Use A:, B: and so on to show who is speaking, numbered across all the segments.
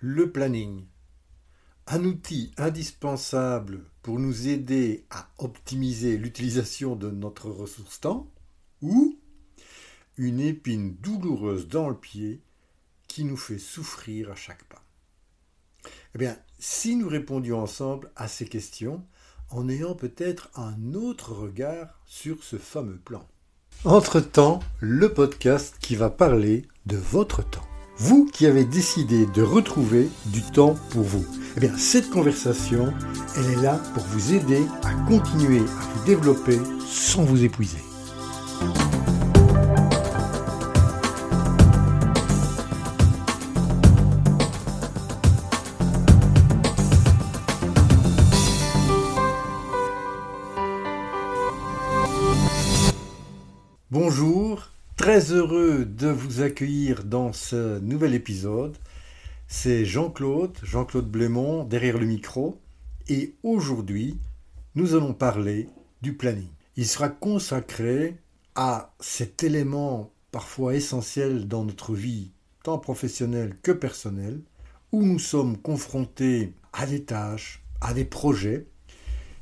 A: le planning. Un outil indispensable pour nous aider à optimiser l'utilisation de notre ressource temps ou une épine douloureuse dans le pied qui nous fait souffrir à chaque pas. Eh bien, si nous répondions ensemble à ces questions en ayant peut-être un autre regard sur ce fameux plan. Entre-temps, le podcast qui va parler de votre temps. Vous qui avez décidé de retrouver du temps pour vous. Eh bien, cette conversation, elle est là pour vous aider à continuer à vous développer sans vous épuiser. Heureux de vous accueillir dans ce nouvel épisode. C'est Jean-Claude, Jean-Claude Blémont derrière le micro et aujourd'hui nous allons parler du planning. Il sera consacré à cet élément parfois essentiel dans notre vie, tant professionnelle que personnelle, où nous sommes confrontés à des tâches, à des projets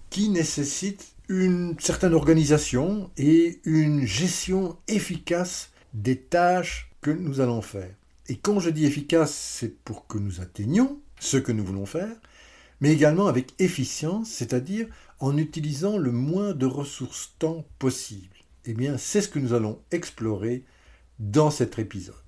A: qui nécessitent une certaine organisation et une gestion efficace des tâches que nous allons faire. Et quand je dis efficace, c'est pour que nous atteignions ce que nous voulons faire, mais également avec efficience, c'est-à-dire en utilisant le moins de ressources temps possible. Eh bien, c'est ce que nous allons explorer dans cet épisode.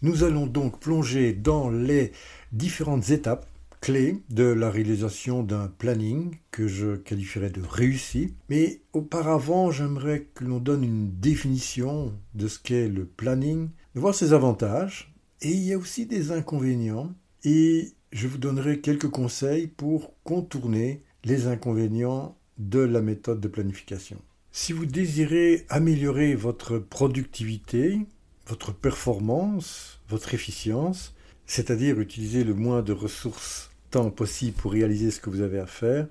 A: Nous allons donc plonger dans les différentes étapes clés de la réalisation d'un planning que je qualifierais de réussi. Mais auparavant, j'aimerais que l'on donne une définition de ce qu'est le planning, de voir ses avantages. Et il y a aussi des inconvénients. Et je vous donnerai quelques conseils pour contourner les inconvénients de la méthode de planification. Si vous désirez améliorer votre productivité, votre performance, votre efficience, c'est-à-dire utiliser le moins de ressources temps possible pour réaliser ce que vous avez à faire,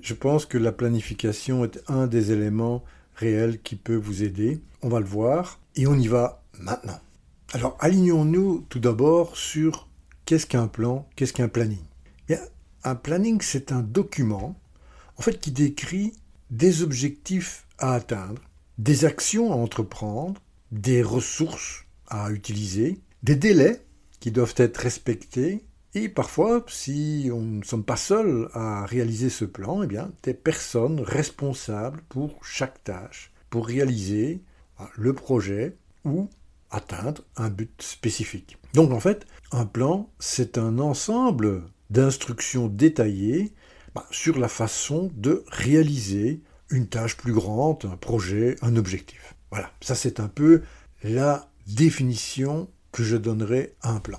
A: je pense que la planification est un des éléments réels qui peut vous aider. On va le voir et on y va maintenant. Alors alignons-nous tout d'abord sur qu'est-ce qu'un plan, qu'est-ce qu'un planning. Bien, un planning, c'est un document en fait qui décrit des objectifs à atteindre, des actions à entreprendre des ressources à utiliser, des délais qui doivent être respectés, et parfois, si on ne sommes pas seuls à réaliser ce plan, eh bien, des personnes responsables pour chaque tâche, pour réaliser ah, le projet ou atteindre un but spécifique. Donc en fait, un plan, c'est un ensemble d'instructions détaillées bah, sur la façon de réaliser une tâche plus grande, un projet, un objectif. Voilà, ça c'est un peu la définition que je donnerai à un plan.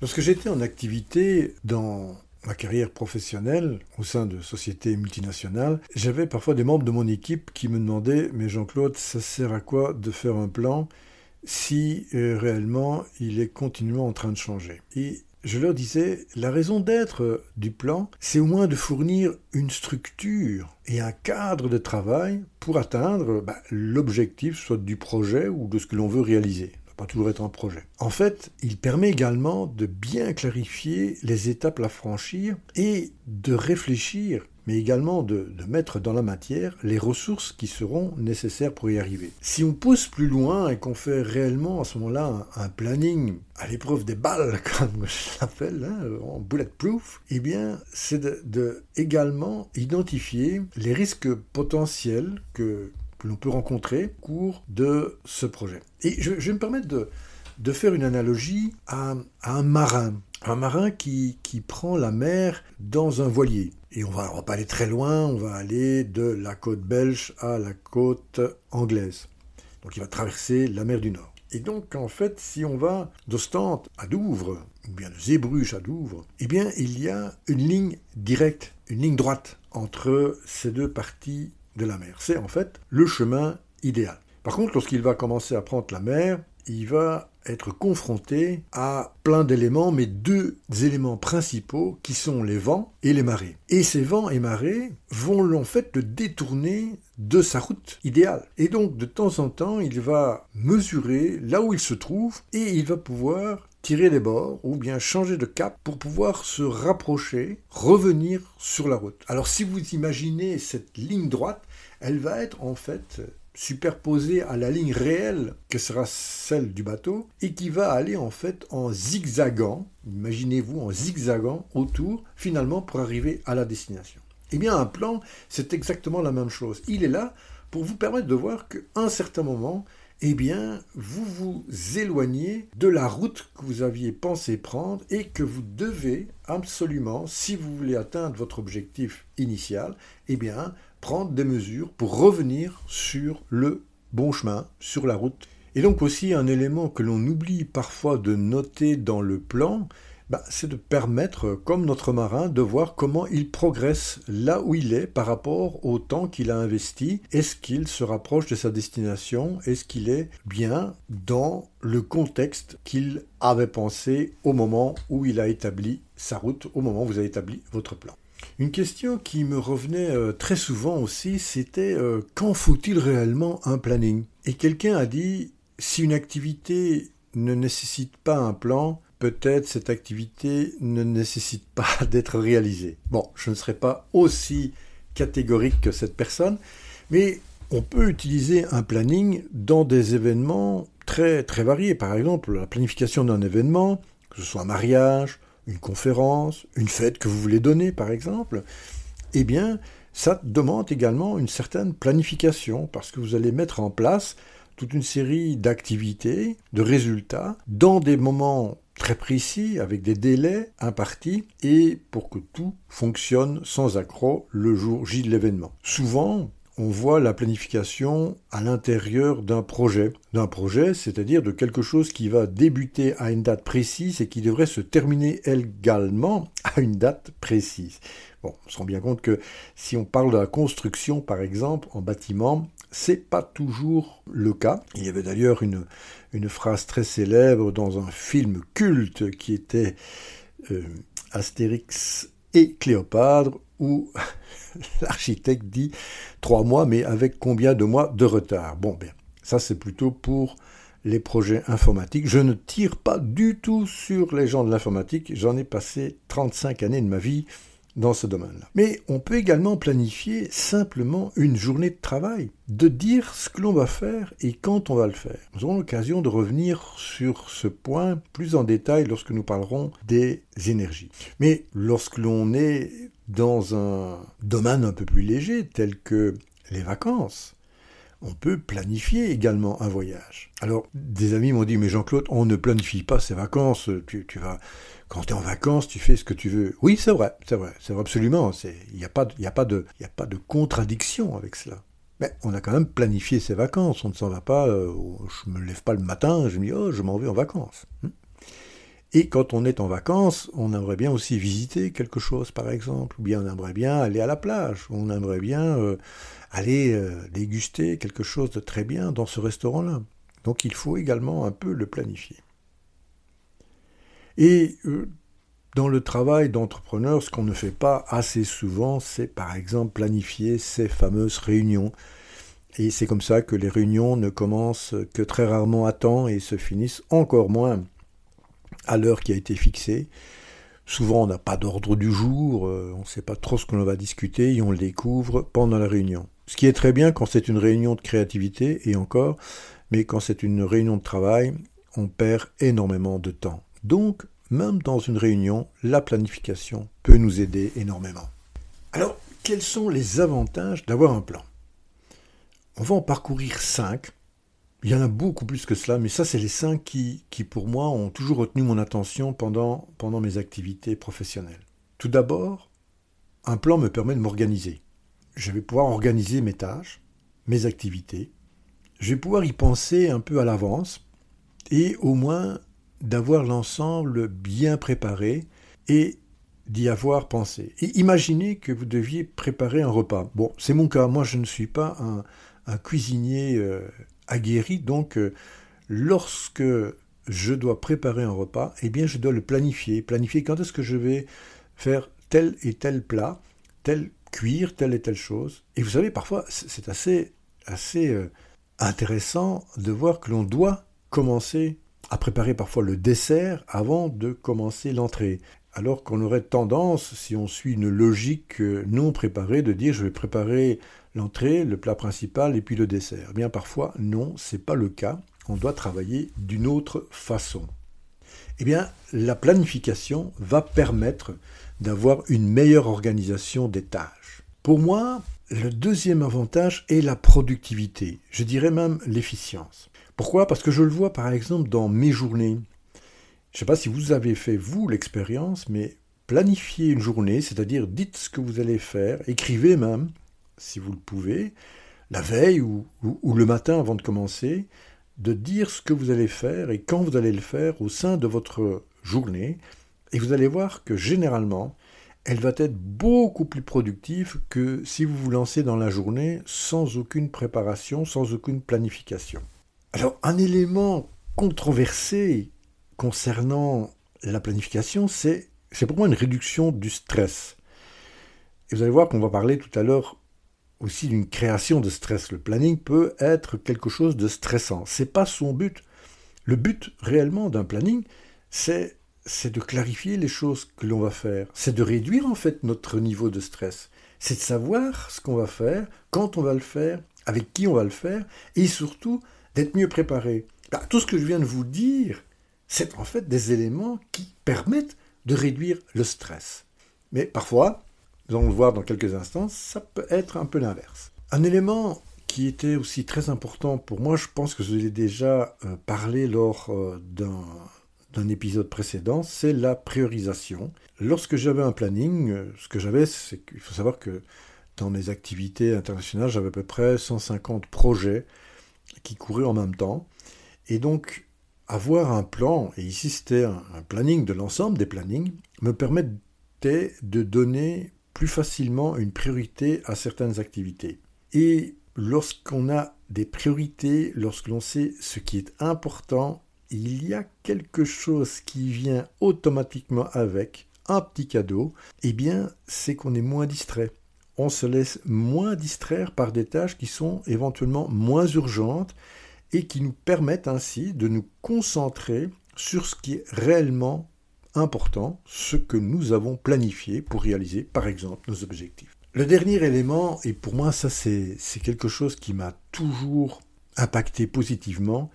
A: Lorsque j'étais en activité dans ma carrière professionnelle au sein de sociétés multinationales, j'avais parfois des membres de mon équipe qui me demandaient Mais Jean-Claude, ça sert à quoi de faire un plan si euh, réellement il est continuellement en train de changer? Je leur disais, la raison d'être du plan, c'est au moins de fournir une structure et un cadre de travail pour atteindre bah, l'objectif soit du projet ou de ce que l'on veut réaliser. Pas toujours être un projet. En fait, il permet également de bien clarifier les étapes à franchir et de réfléchir mais également de, mettre dans la matière les ressources qui seront nécessaires pour y arriver. Si on pousse plus loin et qu'on fait réellement à ce moment-là un, planning à l'épreuve des balles, comme je l'appelle, hein, en bulletproof, eh bien, c'est de, également identifier les risques potentiels que, l'on peut rencontrer au cours de ce projet. Et je, vais me permettre de, faire une analogie à, un marin. Un marin qui prend la mer dans un voilier. Et on va, va pas aller très loin, on va aller de la côte belge à la côte anglaise. Donc il va traverser la mer du Nord. Et donc en fait, si on va d'Ostende à Douvres, ou bien de Zébruges à Douvres, eh bien il y a une ligne directe, une ligne droite entre ces deux parties de la mer. C'est en fait le chemin idéal. Par contre, lorsqu'il va commencer à prendre la mer, il va être confronté à plein d'éléments, mais deux éléments principaux qui sont les vents et les marées. Et ces vents et marées vont en fait le détourner de sa route idéale. Et donc de temps en temps, il va mesurer là où il se trouve et il va pouvoir tirer les bords ou bien changer de cap pour pouvoir se rapprocher, revenir sur la route. Alors si vous imaginez cette ligne droite, elle va être en fait superposée à la ligne réelle que sera celle du bateau et qui va aller en fait en zigzagant, imaginez-vous en zigzagant autour finalement pour arriver à la destination. Eh bien un plan, c'est exactement la même chose. Il est là pour vous permettre de voir qu'à un certain moment, eh bien, vous vous éloignez de la route que vous aviez pensé prendre et que vous devez absolument, si vous voulez atteindre votre objectif initial, eh bien, prendre des mesures pour revenir sur le bon chemin, sur la route. Et donc aussi un élément que l'on oublie parfois de noter dans le plan, bah, c'est de permettre, comme notre marin, de voir comment il progresse là où il est par rapport au temps qu'il a investi. Est-ce qu'il se rapproche de sa destination? Est-ce qu'il est bien dans le contexte qu'il avait pensé au moment où il a établi sa route, au moment où vous avez établi votre plan? Une question qui me revenait euh, très souvent aussi, c'était euh, quand faut-il réellement un planning? Et quelqu'un a dit, si une activité ne nécessite pas un plan, peut-être cette activité ne nécessite pas d'être réalisée. Bon, je ne serai pas aussi catégorique que cette personne, mais on peut utiliser un planning dans des événements très très variés. Par exemple, la planification d'un événement, que ce soit un mariage, une conférence, une fête que vous voulez donner par exemple, eh bien, ça demande également une certaine planification parce que vous allez mettre en place toute une série d'activités, de résultats, dans des moments très précis, avec des délais impartis, et pour que tout fonctionne sans accroc le jour J de l'événement. Souvent, on voit la planification à l'intérieur d'un projet. D'un projet, c'est-à-dire de quelque chose qui va débuter à une date précise et qui devrait se terminer également à une date précise. On se rend bien compte que si on parle de la construction, par exemple, en bâtiment, c'est pas toujours le cas. Il y avait d'ailleurs une, une phrase très célèbre dans un film culte qui était euh, Astérix et Cléopâtre, où l'architecte dit trois mois, mais avec combien de mois de retard? Bon, bien, ça c'est plutôt pour les projets informatiques. Je ne tire pas du tout sur les gens de l'informatique, j'en ai passé 35 années de ma vie dans ce domaine-là. Mais on peut également planifier simplement une journée de travail, de dire ce que l'on va faire et quand on va le faire. Nous aurons l'occasion de revenir sur ce point plus en détail lorsque nous parlerons des énergies. Mais lorsque l'on est dans un domaine un peu plus léger tel que les vacances, on peut planifier également un voyage. Alors, des amis m'ont dit, mais Jean-Claude, on ne planifie pas ses vacances, tu, vas, quand tu es en vacances, tu fais ce que tu veux. Oui, c'est vrai, c'est vrai, c'est vrai, absolument, il n'y a, pas, de, contradiction avec cela. Mais on a quand même planifié ses vacances, on ne s'en va pas, euh, je me lève pas le matin, je me dis, oh, je m'en vais en vacances. Hmm. Et quand on est en vacances, on aimerait bien aussi visiter quelque chose, par exemple, ou bien on aimerait bien aller à la plage, on aimerait bien euh, aller euh, déguster quelque chose de très bien dans ce restaurant-là. Donc il faut également un peu le planifier. Et euh, dans le travail d'entrepreneur, ce qu'on ne fait pas assez souvent, c'est par exemple planifier ces fameuses réunions. Et c'est comme ça que les réunions ne commencent que très rarement à temps et se finissent encore moins à l'heure qui a été fixée. Souvent, on n'a pas d'ordre du jour, euh, on ne sait pas trop ce qu'on va discuter et on le découvre pendant la réunion. Ce qui est très bien quand c'est une réunion de créativité, et encore, mais quand c'est une réunion de travail, on perd énormément de temps. Donc, même dans une réunion, la planification peut nous aider énormément. Alors, quels sont les avantages d'avoir un plan? On va en parcourir cinq il y en a beaucoup plus que cela, mais ça, c'est les cinq qui, pour moi, ont toujours retenu mon attention pendant mes activités professionnelles. Tout d'abord, un plan me permet de m'organiser. Je vais pouvoir organiser mes tâches, mes activités. Je vais pouvoir y penser un peu à l'avance et au moins d'avoir l'ensemble bien préparé et d'y avoir pensé. Et imaginez que vous deviez préparer un repas. Bon, c'est mon cas. Moi, je ne suis pas un, cuisinier euh, aguerri. Donc, euh, lorsque je dois préparer un repas, eh bien je dois le planifier. Planifier quand est-ce que je vais faire tel et tel plat, tel cuire telle et telle chose. Et vous savez, parfois, c'est assez, assez euh, intéressant de voir que l'on doit commencer à préparer parfois le dessert avant de commencer l'entrée. Alors qu'on aurait tendance, si on suit une logique euh, non préparée, de dire je vais préparer l'entrée, le plat principal et puis le dessert. Eh bien parfois, non, c'est pas le cas. On doit travailler d'une autre façon. Eh bien, la planification va permettre d'avoir une meilleure organisation des tâches. Pour moi, le deuxième avantage est la productivité, je dirais même l'efficience. Pourquoi? Parce que je le vois par exemple dans mes journées. Je ne sais pas si vous avez fait, vous, l'expérience, mais planifier une journée, c'est-à-dire dites ce que vous allez faire, écrivez même, si vous le pouvez, la veille ou, ou, le matin avant de commencer, de dire ce que vous allez faire et quand vous allez le faire au sein de votre journée, et vous allez voir que généralement, elle va être beaucoup plus productive que si vous vous lancez dans la journée sans aucune préparation, sans aucune planification. Alors, un élément controversé concernant la planification, c'est, pour moi une réduction du stress. Et vous allez voir qu'on va parler tout à l'heure aussi d'une création de stress. Le planning peut être quelque chose de stressant. C'est pas son but. Le but réellement d'un planning, c'est c'est de clarifier les choses que l'on va faire. C'est de réduire en fait notre niveau de stress. C'est de savoir ce qu'on va faire, quand on va le faire, avec qui on va le faire, et surtout d'être mieux préparé. Bah, tout ce que je viens de vous dire, c'est en fait des éléments qui permettent de réduire le stress. Mais parfois, nous allons le voir dans quelques instants, ça peut être un peu l'inverse. Un élément qui était aussi très important pour moi, je pense que je l'ai déjà euh, parlé lors euh, d'un épisode précédent, c'est la priorisation. Lorsque j'avais un planning, euh, ce que j'avais, c'est qu'il faut savoir que dans mes activités internationales, j'avais à peu près 150 projets qui couraient en même temps. Et donc, avoir un plan, et ici c'était un, planning de l'ensemble des plannings, me permettait de donner plus facilement une priorité à certaines activités. Et lorsqu'on a des priorités, lorsque l'on sait ce qui est important, il y a quelque chose qui vient automatiquement avec, un petit cadeau, eh bien, c'est qu'on est moins distrait. On se laisse moins distraire par des tâches qui sont éventuellement moins urgentes et qui nous permettent ainsi de nous concentrer sur ce qui est réellement important, ce que nous avons planifié pour réaliser, par exemple, nos objectifs. Le dernier élément, et pour moi ça c'est quelque chose qui m'a toujours impacté positivement,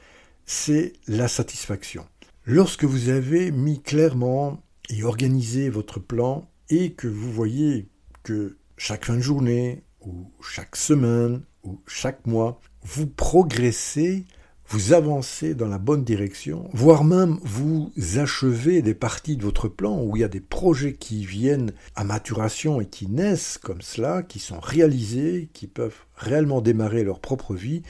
A: c'est la satisfaction. Lorsque vous avez mis clairement et organisé votre plan et que vous voyez que chaque fin de journée ou chaque semaine ou chaque mois, vous progressez, vous avancez dans la bonne direction, voire même vous achevez des parties de votre plan où il y a des projets qui viennent à maturation et qui naissent comme cela, qui sont réalisés, qui peuvent réellement démarrer leur propre vie,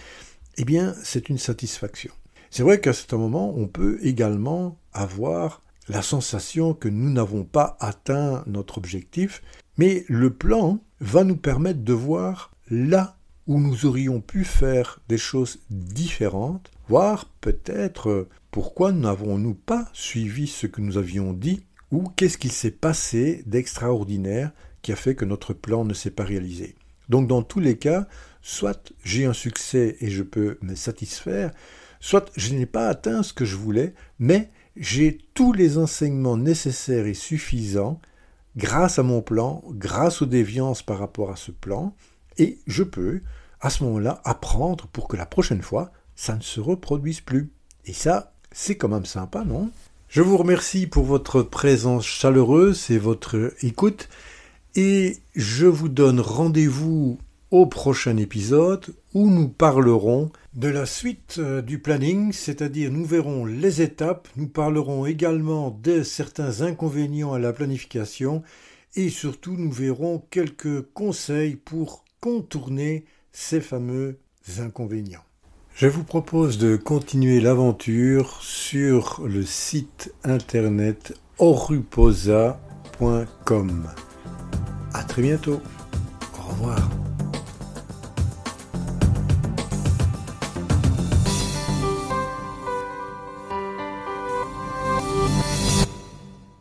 A: eh bien c'est une satisfaction. C'est vrai qu'à un moment, on peut également avoir la sensation que nous n'avons pas atteint notre objectif, mais le plan va nous permettre de voir là où nous aurions pu faire des choses différentes, voir peut-être pourquoi n'avons-nous pas suivi ce que nous avions dit, ou qu'est-ce qui s'est passé d'extraordinaire qui a fait que notre plan ne s'est pas réalisé. Donc dans tous les cas, soit j'ai un succès et je peux me satisfaire, Soit je n'ai pas atteint ce que je voulais, mais j'ai tous les enseignements nécessaires et suffisants grâce à mon plan, grâce aux déviances par rapport à ce plan, et je peux, à ce moment-là, apprendre pour que la prochaine fois, ça ne se reproduise plus. Et ça, c'est quand même sympa, non? Je vous remercie pour votre présence chaleureuse et votre écoute, et je vous donne rendez-vous au prochain épisode où nous parlerons de la suite euh, du planning, c'est-à-dire nous verrons les étapes, nous parlerons également de certains inconvénients à la planification et surtout nous verrons quelques conseils pour contourner ces fameux inconvénients. Je vous propose de continuer l'aventure sur le site internet oruposa.com. À très bientôt. Au revoir.